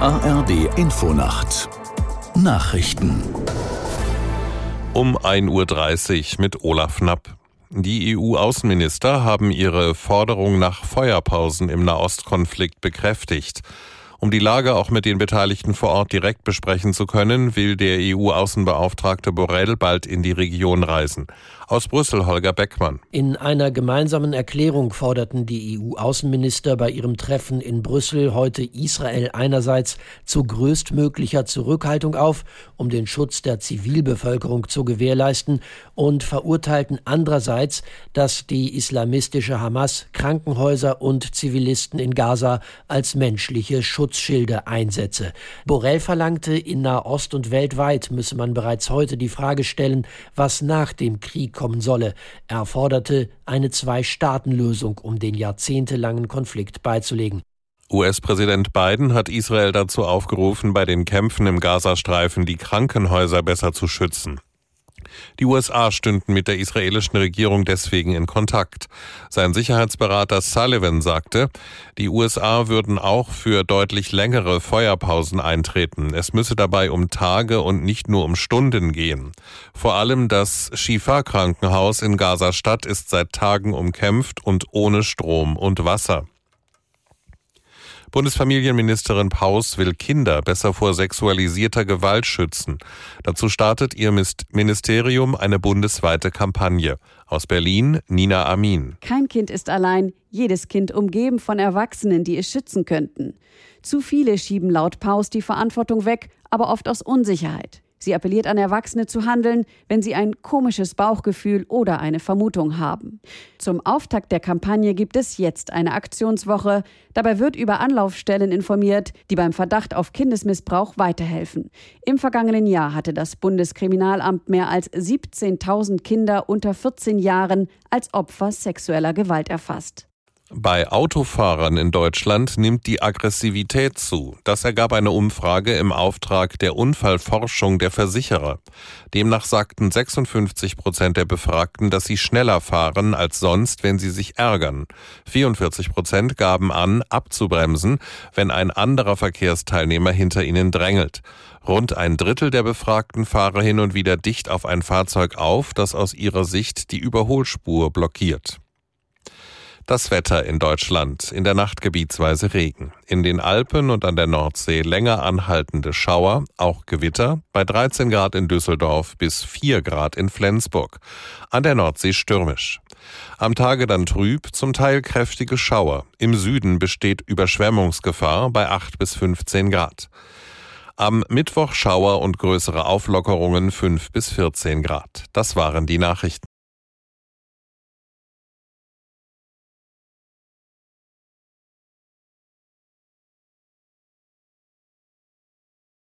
ARD Infonacht Nachrichten um 1.30 Uhr mit Olaf Knapp. Die EU-Außenminister haben ihre Forderung nach Feuerpausen im Nahostkonflikt bekräftigt. Um die Lage auch mit den Beteiligten vor Ort direkt besprechen zu können, will der EU-Außenbeauftragte Borrell bald in die Region reisen. Aus Brüssel Holger Beckmann. In einer gemeinsamen Erklärung forderten die EU-Außenminister bei ihrem Treffen in Brüssel heute Israel einerseits zu größtmöglicher Zurückhaltung auf, um den Schutz der Zivilbevölkerung zu gewährleisten, und verurteilten andererseits, dass die islamistische Hamas Krankenhäuser und Zivilisten in Gaza als menschliche Schutz Schutzschilde einsetze. Borrell verlangte, in Nahost und weltweit müsse man bereits heute die Frage stellen, was nach dem Krieg kommen solle. Er forderte eine Zwei-Staaten-Lösung, um den jahrzehntelangen Konflikt beizulegen. US-Präsident Biden hat Israel dazu aufgerufen, bei den Kämpfen im Gazastreifen die Krankenhäuser besser zu schützen. Die USA stünden mit der israelischen Regierung deswegen in Kontakt. Sein Sicherheitsberater Sullivan sagte, die USA würden auch für deutlich längere Feuerpausen eintreten. Es müsse dabei um Tage und nicht nur um Stunden gehen. Vor allem das Shifa-Krankenhaus in Gaza-Stadt ist seit Tagen umkämpft und ohne Strom und Wasser. Bundesfamilienministerin Paus will Kinder besser vor sexualisierter Gewalt schützen. Dazu startet ihr Ministerium eine bundesweite Kampagne. Aus Berlin Nina Amin. Kein Kind ist allein, jedes Kind umgeben von Erwachsenen, die es schützen könnten. Zu viele schieben laut Paus die Verantwortung weg, aber oft aus Unsicherheit. Sie appelliert an Erwachsene zu handeln, wenn sie ein komisches Bauchgefühl oder eine Vermutung haben. Zum Auftakt der Kampagne gibt es jetzt eine Aktionswoche. Dabei wird über Anlaufstellen informiert, die beim Verdacht auf Kindesmissbrauch weiterhelfen. Im vergangenen Jahr hatte das Bundeskriminalamt mehr als 17.000 Kinder unter 14 Jahren als Opfer sexueller Gewalt erfasst. Bei Autofahrern in Deutschland nimmt die Aggressivität zu. Das ergab eine Umfrage im Auftrag der Unfallforschung der Versicherer. Demnach sagten 56 Prozent der Befragten, dass sie schneller fahren als sonst, wenn sie sich ärgern. 44 Prozent gaben an, abzubremsen, wenn ein anderer Verkehrsteilnehmer hinter ihnen drängelt. Rund ein Drittel der Befragten fahre hin und wieder dicht auf ein Fahrzeug auf, das aus ihrer Sicht die Überholspur blockiert. Das Wetter in Deutschland. In der Nacht gebietsweise Regen. In den Alpen und an der Nordsee länger anhaltende Schauer, auch Gewitter, bei 13 Grad in Düsseldorf bis 4 Grad in Flensburg. An der Nordsee stürmisch. Am Tage dann trüb, zum Teil kräftige Schauer. Im Süden besteht Überschwemmungsgefahr bei 8 bis 15 Grad. Am Mittwoch Schauer und größere Auflockerungen 5 bis 14 Grad. Das waren die Nachrichten.